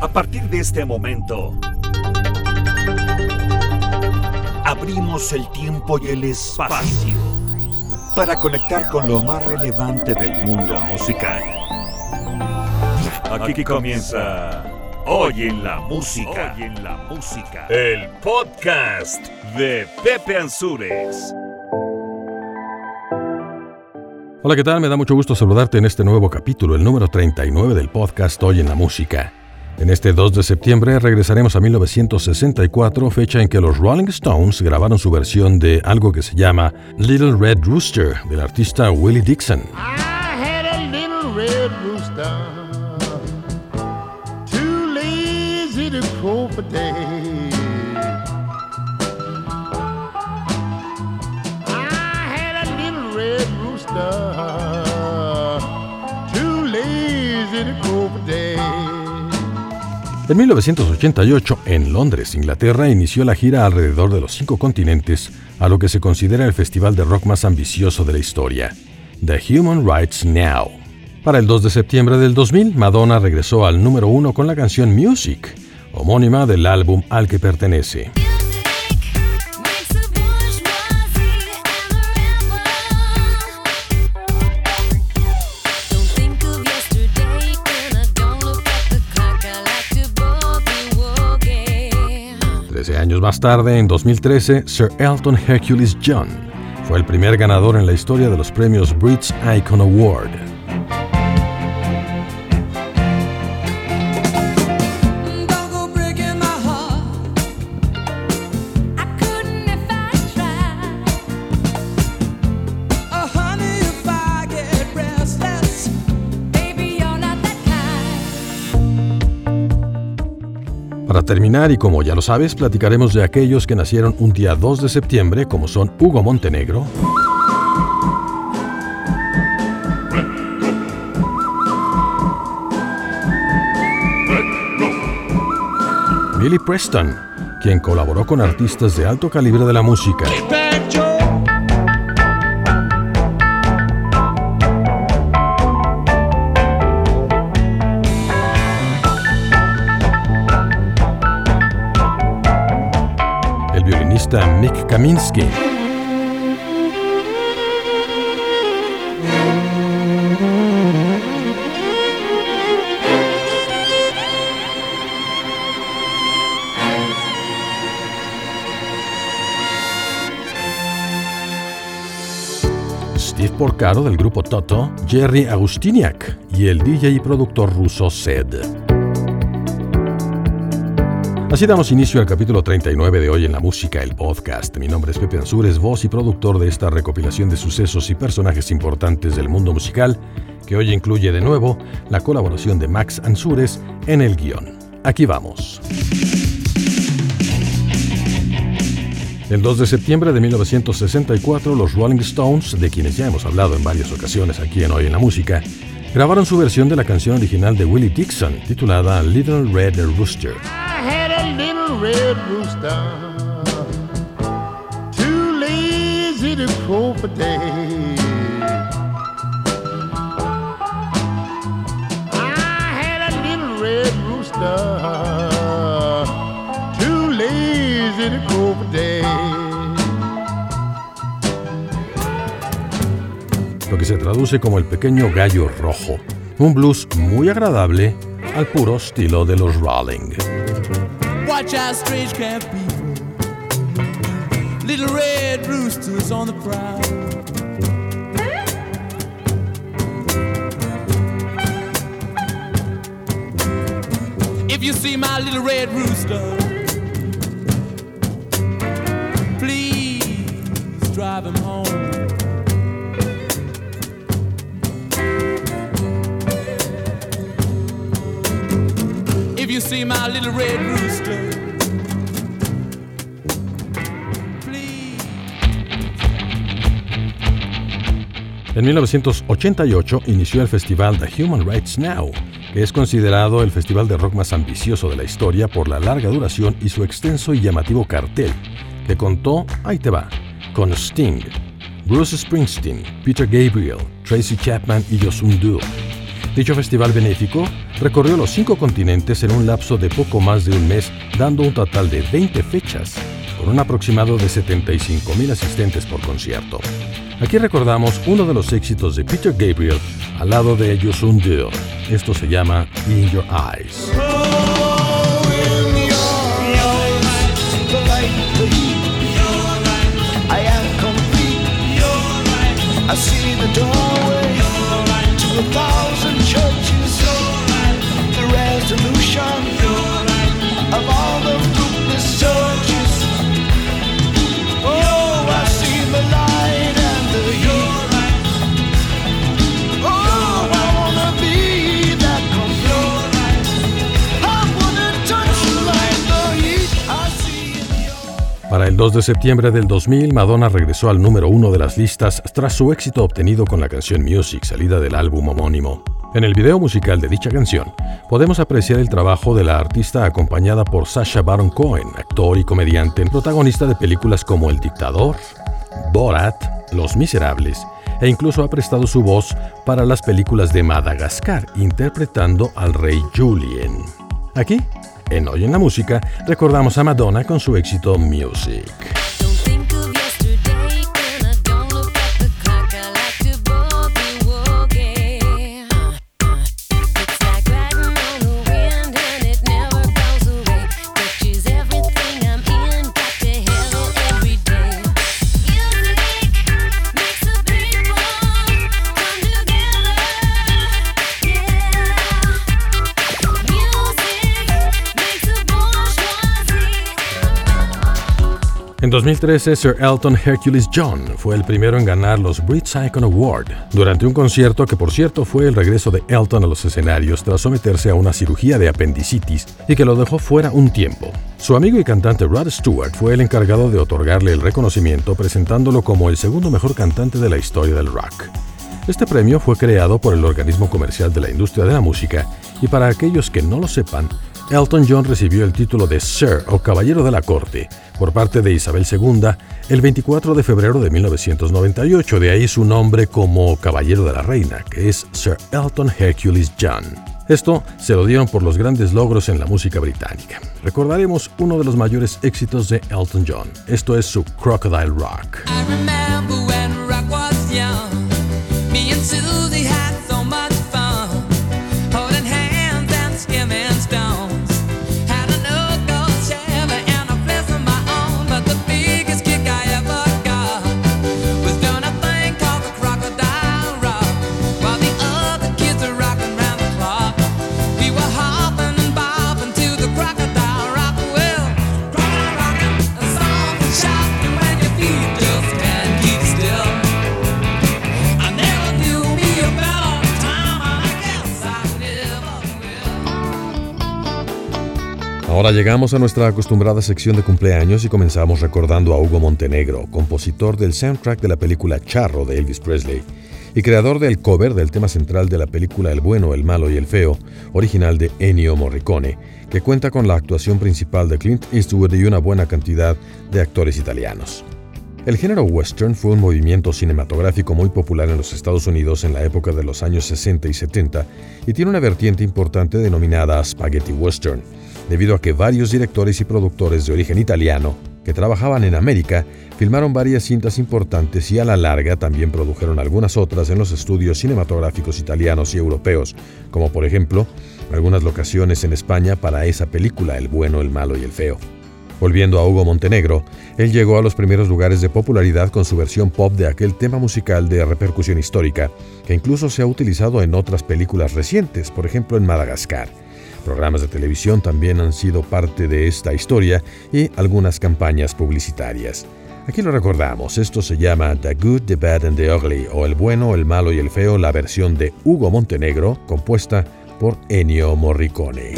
A partir de este momento, abrimos el tiempo y el espacio para conectar con lo más relevante del mundo musical. Aquí comienza Hoy en la música. Hoy en la música. El podcast de Pepe Ansures. Hola, ¿qué tal? Me da mucho gusto saludarte en este nuevo capítulo, el número 39 del podcast Hoy en la música. En este 2 de septiembre regresaremos a 1964, fecha en que los Rolling Stones grabaron su versión de algo que se llama Little Red Rooster del artista Willie Dixon. I had a little red rooster, En 1988, en Londres, Inglaterra, inició la gira alrededor de los cinco continentes a lo que se considera el festival de rock más ambicioso de la historia, The Human Rights Now. Para el 2 de septiembre del 2000, Madonna regresó al número uno con la canción Music, homónima del álbum al que pertenece. Más tarde, en 2013, Sir Elton Hercules John fue el primer ganador en la historia de los premios Brits Icon Award. Terminar, y como ya lo sabes, platicaremos de aquellos que nacieron un día 2 de septiembre, como son Hugo Montenegro, Billy Preston, quien colaboró con artistas de alto calibre de la música, Kaminsky, Steve Porcaro del grupo Toto, Jerry Agustiniak y el DJ y productor ruso Zed. Así damos inicio al capítulo 39 de Hoy en la Música, el podcast. Mi nombre es Pepe Ansures, voz y productor de esta recopilación de sucesos y personajes importantes del mundo musical, que hoy incluye de nuevo la colaboración de Max Ansures en el guion. Aquí vamos. El 2 de septiembre de 1964, los Rolling Stones, de quienes ya hemos hablado en varias ocasiones aquí en Hoy en la Música, grabaron su versión de la canción original de Willie Dixon, titulada Little Red Rooster. Red rooster, too lazy to crow for day. I had a little red rooster, too lazy to crow for day. lo que se traduce como el pequeño gallo rojo, un blues muy agradable al puro estilo de los Rolling. Watch out, strange camp people. Little red roosters on the prowl. If you see my little red rooster, please drive him home. En 1988 inició el festival The Human Rights Now, que es considerado el festival de rock más ambicioso de la historia por la larga duración y su extenso y llamativo cartel, que contó, ahí te va, con Sting, Bruce Springsteen, Peter Gabriel, Tracy Chapman y Yosun Duo. Dicho festival benéfico recorrió los cinco continentes en un lapso de poco más de un mes, dando un total de 20 fechas, con un aproximado de 75.000 asistentes por concierto. Aquí recordamos uno de los éxitos de Peter Gabriel al lado de Yusun Dur. Esto se llama In Your Eyes. 2 de septiembre del 2000, Madonna regresó al número uno de las listas tras su éxito obtenido con la canción Music, salida del álbum homónimo. En el video musical de dicha canción, podemos apreciar el trabajo de la artista acompañada por Sacha Baron Cohen, actor y comediante, protagonista de películas como El Dictador, Borat, Los Miserables, e incluso ha prestado su voz para las películas de Madagascar, interpretando al rey Julien. Aquí, en Hoy en la Música, recordamos a Madonna con su éxito Music. En 2013, Sir Elton Hercules John fue el primero en ganar los Brits Icon Award durante un concierto que, por cierto, fue el regreso de Elton a los escenarios tras someterse a una cirugía de apendicitis y que lo dejó fuera un tiempo. Su amigo y cantante Rod Stewart fue el encargado de otorgarle el reconocimiento presentándolo como el segundo mejor cantante de la historia del rock. Este premio fue creado por el organismo comercial de la industria de la música y para aquellos que no lo sepan, Elton John recibió el título de Sir o Caballero de la Corte por parte de Isabel II el 24 de febrero de 1998, de ahí su nombre como Caballero de la Reina, que es Sir Elton Hercules John. Esto se lo dieron por los grandes logros en la música británica. Recordaremos uno de los mayores éxitos de Elton John. Esto es su Crocodile Rock. Llegamos a nuestra acostumbrada sección de cumpleaños y comenzamos recordando a Hugo Montenegro, compositor del soundtrack de la película Charro de Elvis Presley y creador del cover del tema central de la película El bueno, el malo y el feo, original de Ennio Morricone, que cuenta con la actuación principal de Clint Eastwood y una buena cantidad de actores italianos. El género western fue un movimiento cinematográfico muy popular en los Estados Unidos en la época de los años 60 y 70 y tiene una vertiente importante denominada spaghetti western, debido a que varios directores y productores de origen italiano que trabajaban en América filmaron varias cintas importantes y a la larga también produjeron algunas otras en los estudios cinematográficos italianos y europeos, como por ejemplo algunas locaciones en España para esa película El bueno, el malo y el feo. Volviendo a Hugo Montenegro, él llegó a los primeros lugares de popularidad con su versión pop de aquel tema musical de repercusión histórica, que incluso se ha utilizado en otras películas recientes, por ejemplo en Madagascar. Programas de televisión también han sido parte de esta historia y algunas campañas publicitarias. Aquí lo recordamos, esto se llama The Good, The Bad and The Ugly, o El Bueno, El Malo y el Feo, la versión de Hugo Montenegro, compuesta por Ennio Morricone.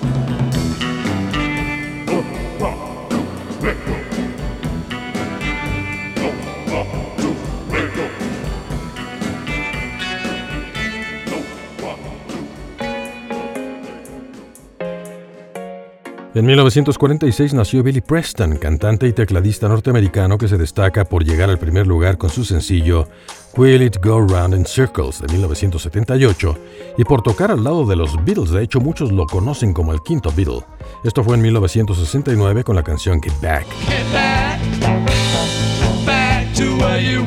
Thank you. En 1946 nació Billy Preston, cantante y tecladista norteamericano que se destaca por llegar al primer lugar con su sencillo Will It Go Round in Circles de 1978 y por tocar al lado de los Beatles, de hecho muchos lo conocen como el quinto Beatle. Esto fue en 1969 con la canción Get Back. Get back, back to where you.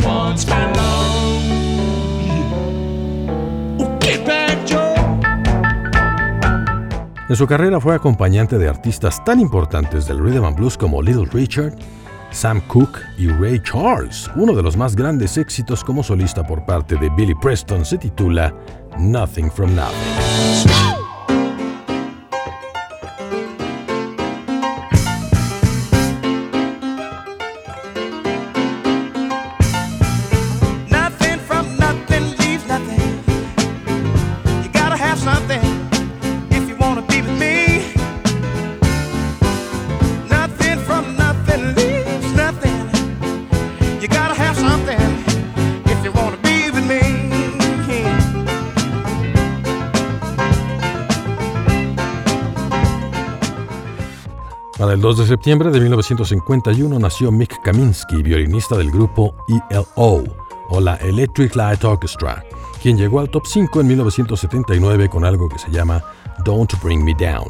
En su carrera fue acompañante de artistas tan importantes del rhythm and blues como Little Richard, Sam Cooke y Ray Charles. Uno de los más grandes éxitos como solista por parte de Billy Preston se titula Nothing from Nothing. El 2 de septiembre de 1951 nació Mick Kaminsky, violinista del grupo ELO o la Electric Light Orchestra, quien llegó al top 5 en 1979 con algo que se llama Don't Bring Me Down.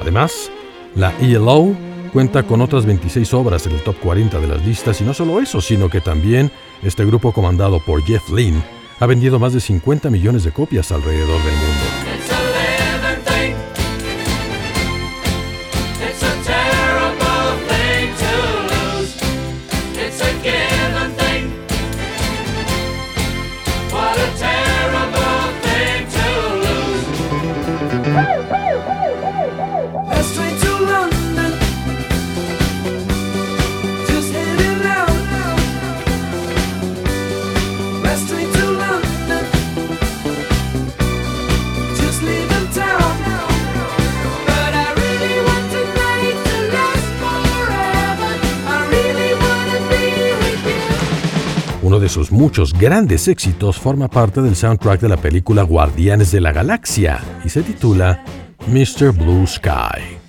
Además, la ELO cuenta con otras 26 obras en el top 40 de las listas y no solo eso, sino que también este grupo comandado por Jeff Lynne ha vendido más de 50 millones de copias alrededor del mundo. Uno de sus muchos grandes éxitos forma parte del soundtrack de la película Guardianes de la Galaxia y se titula Mr. Blue Sky.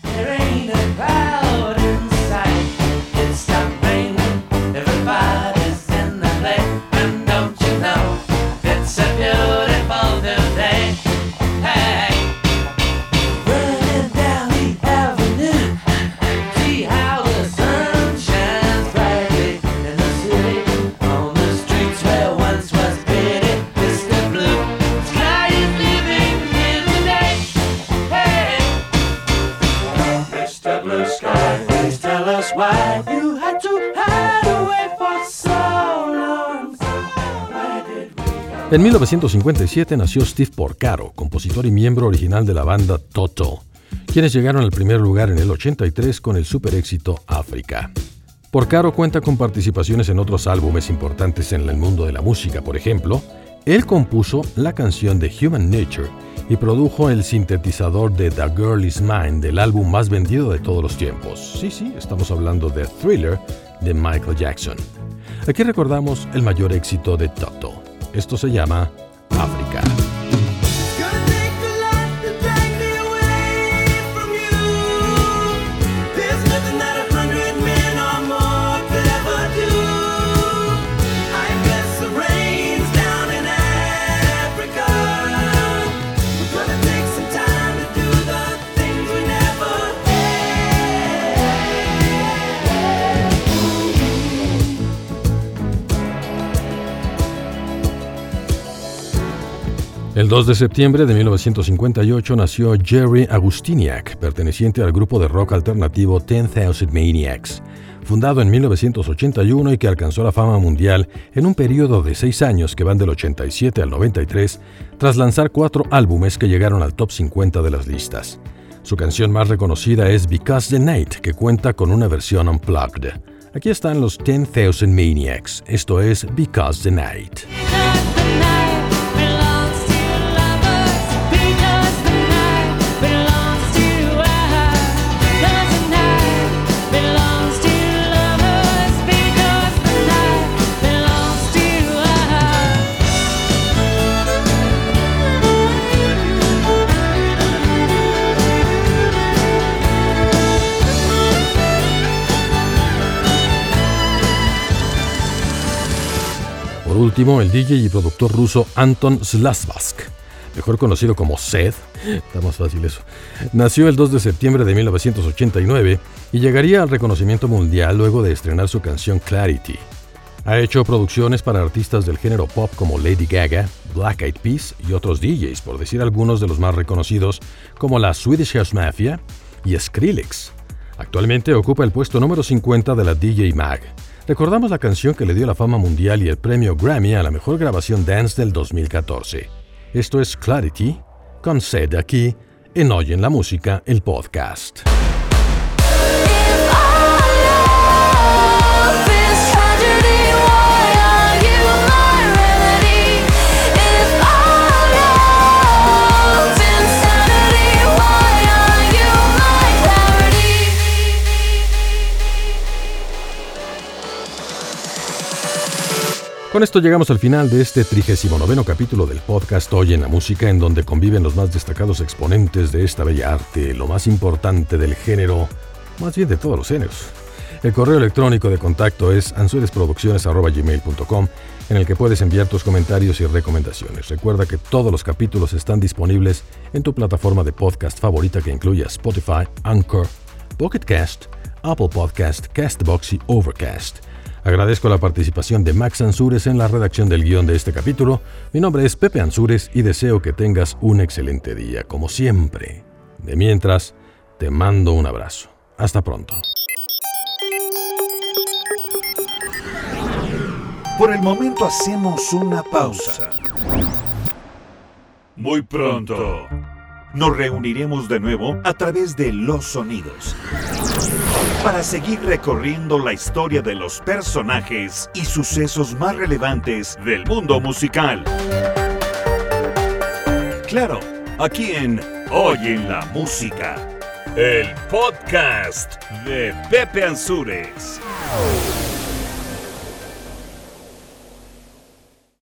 En 1957 nació Steve Porcaro, compositor y miembro original de la banda Toto, quienes llegaron al primer lugar en el 83 con el super éxito África. Porcaro cuenta con participaciones en otros álbumes importantes en el mundo de la música, por ejemplo, él compuso la canción de Human Nature y produjo el sintetizador de The Girl Is Mine del álbum más vendido de todos los tiempos. Sí, sí, estamos hablando de Thriller de Michael Jackson. Aquí recordamos el mayor éxito de Toto. Esto se llama África. El 2 de septiembre de 1958 nació Jerry Agustiniak, perteneciente al grupo de rock alternativo 10,000 Maniacs, fundado en 1981 y que alcanzó la fama mundial en un periodo de seis años que van del 87 al 93, tras lanzar cuatro álbumes que llegaron al top 50 de las listas. Su canción más reconocida es Because the Night, que cuenta con una versión unplugged. Aquí están los 10,000 Maniacs, esto es Because the Night. Because the night último, el DJ y productor ruso Anton Slasvask, mejor conocido como Seth, está más fácil eso, nació el 2 de septiembre de 1989 y llegaría al reconocimiento mundial luego de estrenar su canción Clarity. Ha hecho producciones para artistas del género pop como Lady Gaga, Black Eyed Peas y otros DJs, por decir algunos de los más reconocidos, como la Swedish House Mafia y Skrillex. Actualmente ocupa el puesto número 50 de la DJ Mag. Recordamos la canción que le dio la fama mundial y el premio Grammy a la mejor grabación dance del 2014. Esto es Clarity, con sede aquí en Hoy en la Música, el podcast. Con esto llegamos al final de este 39 capítulo del podcast Hoy en la Música, en donde conviven los más destacados exponentes de esta bella arte, lo más importante del género, más bien de todos los géneros. El correo electrónico de contacto es ansuresproducciones.gmail.com en el que puedes enviar tus comentarios y recomendaciones. Recuerda que todos los capítulos están disponibles en tu plataforma de podcast favorita que incluya Spotify, Anchor, Pocket Cast, Apple Podcast, Castbox y Overcast. Agradezco la participación de Max Ansures en la redacción del guion de este capítulo. Mi nombre es Pepe Ansures y deseo que tengas un excelente día, como siempre. De mientras, te mando un abrazo. Hasta pronto. Por el momento hacemos una pausa. Muy pronto nos reuniremos de nuevo a través de los sonidos para seguir recorriendo la historia de los personajes y sucesos más relevantes del mundo musical. Claro, aquí en Hoy en la Música, el podcast de Pepe Ansures.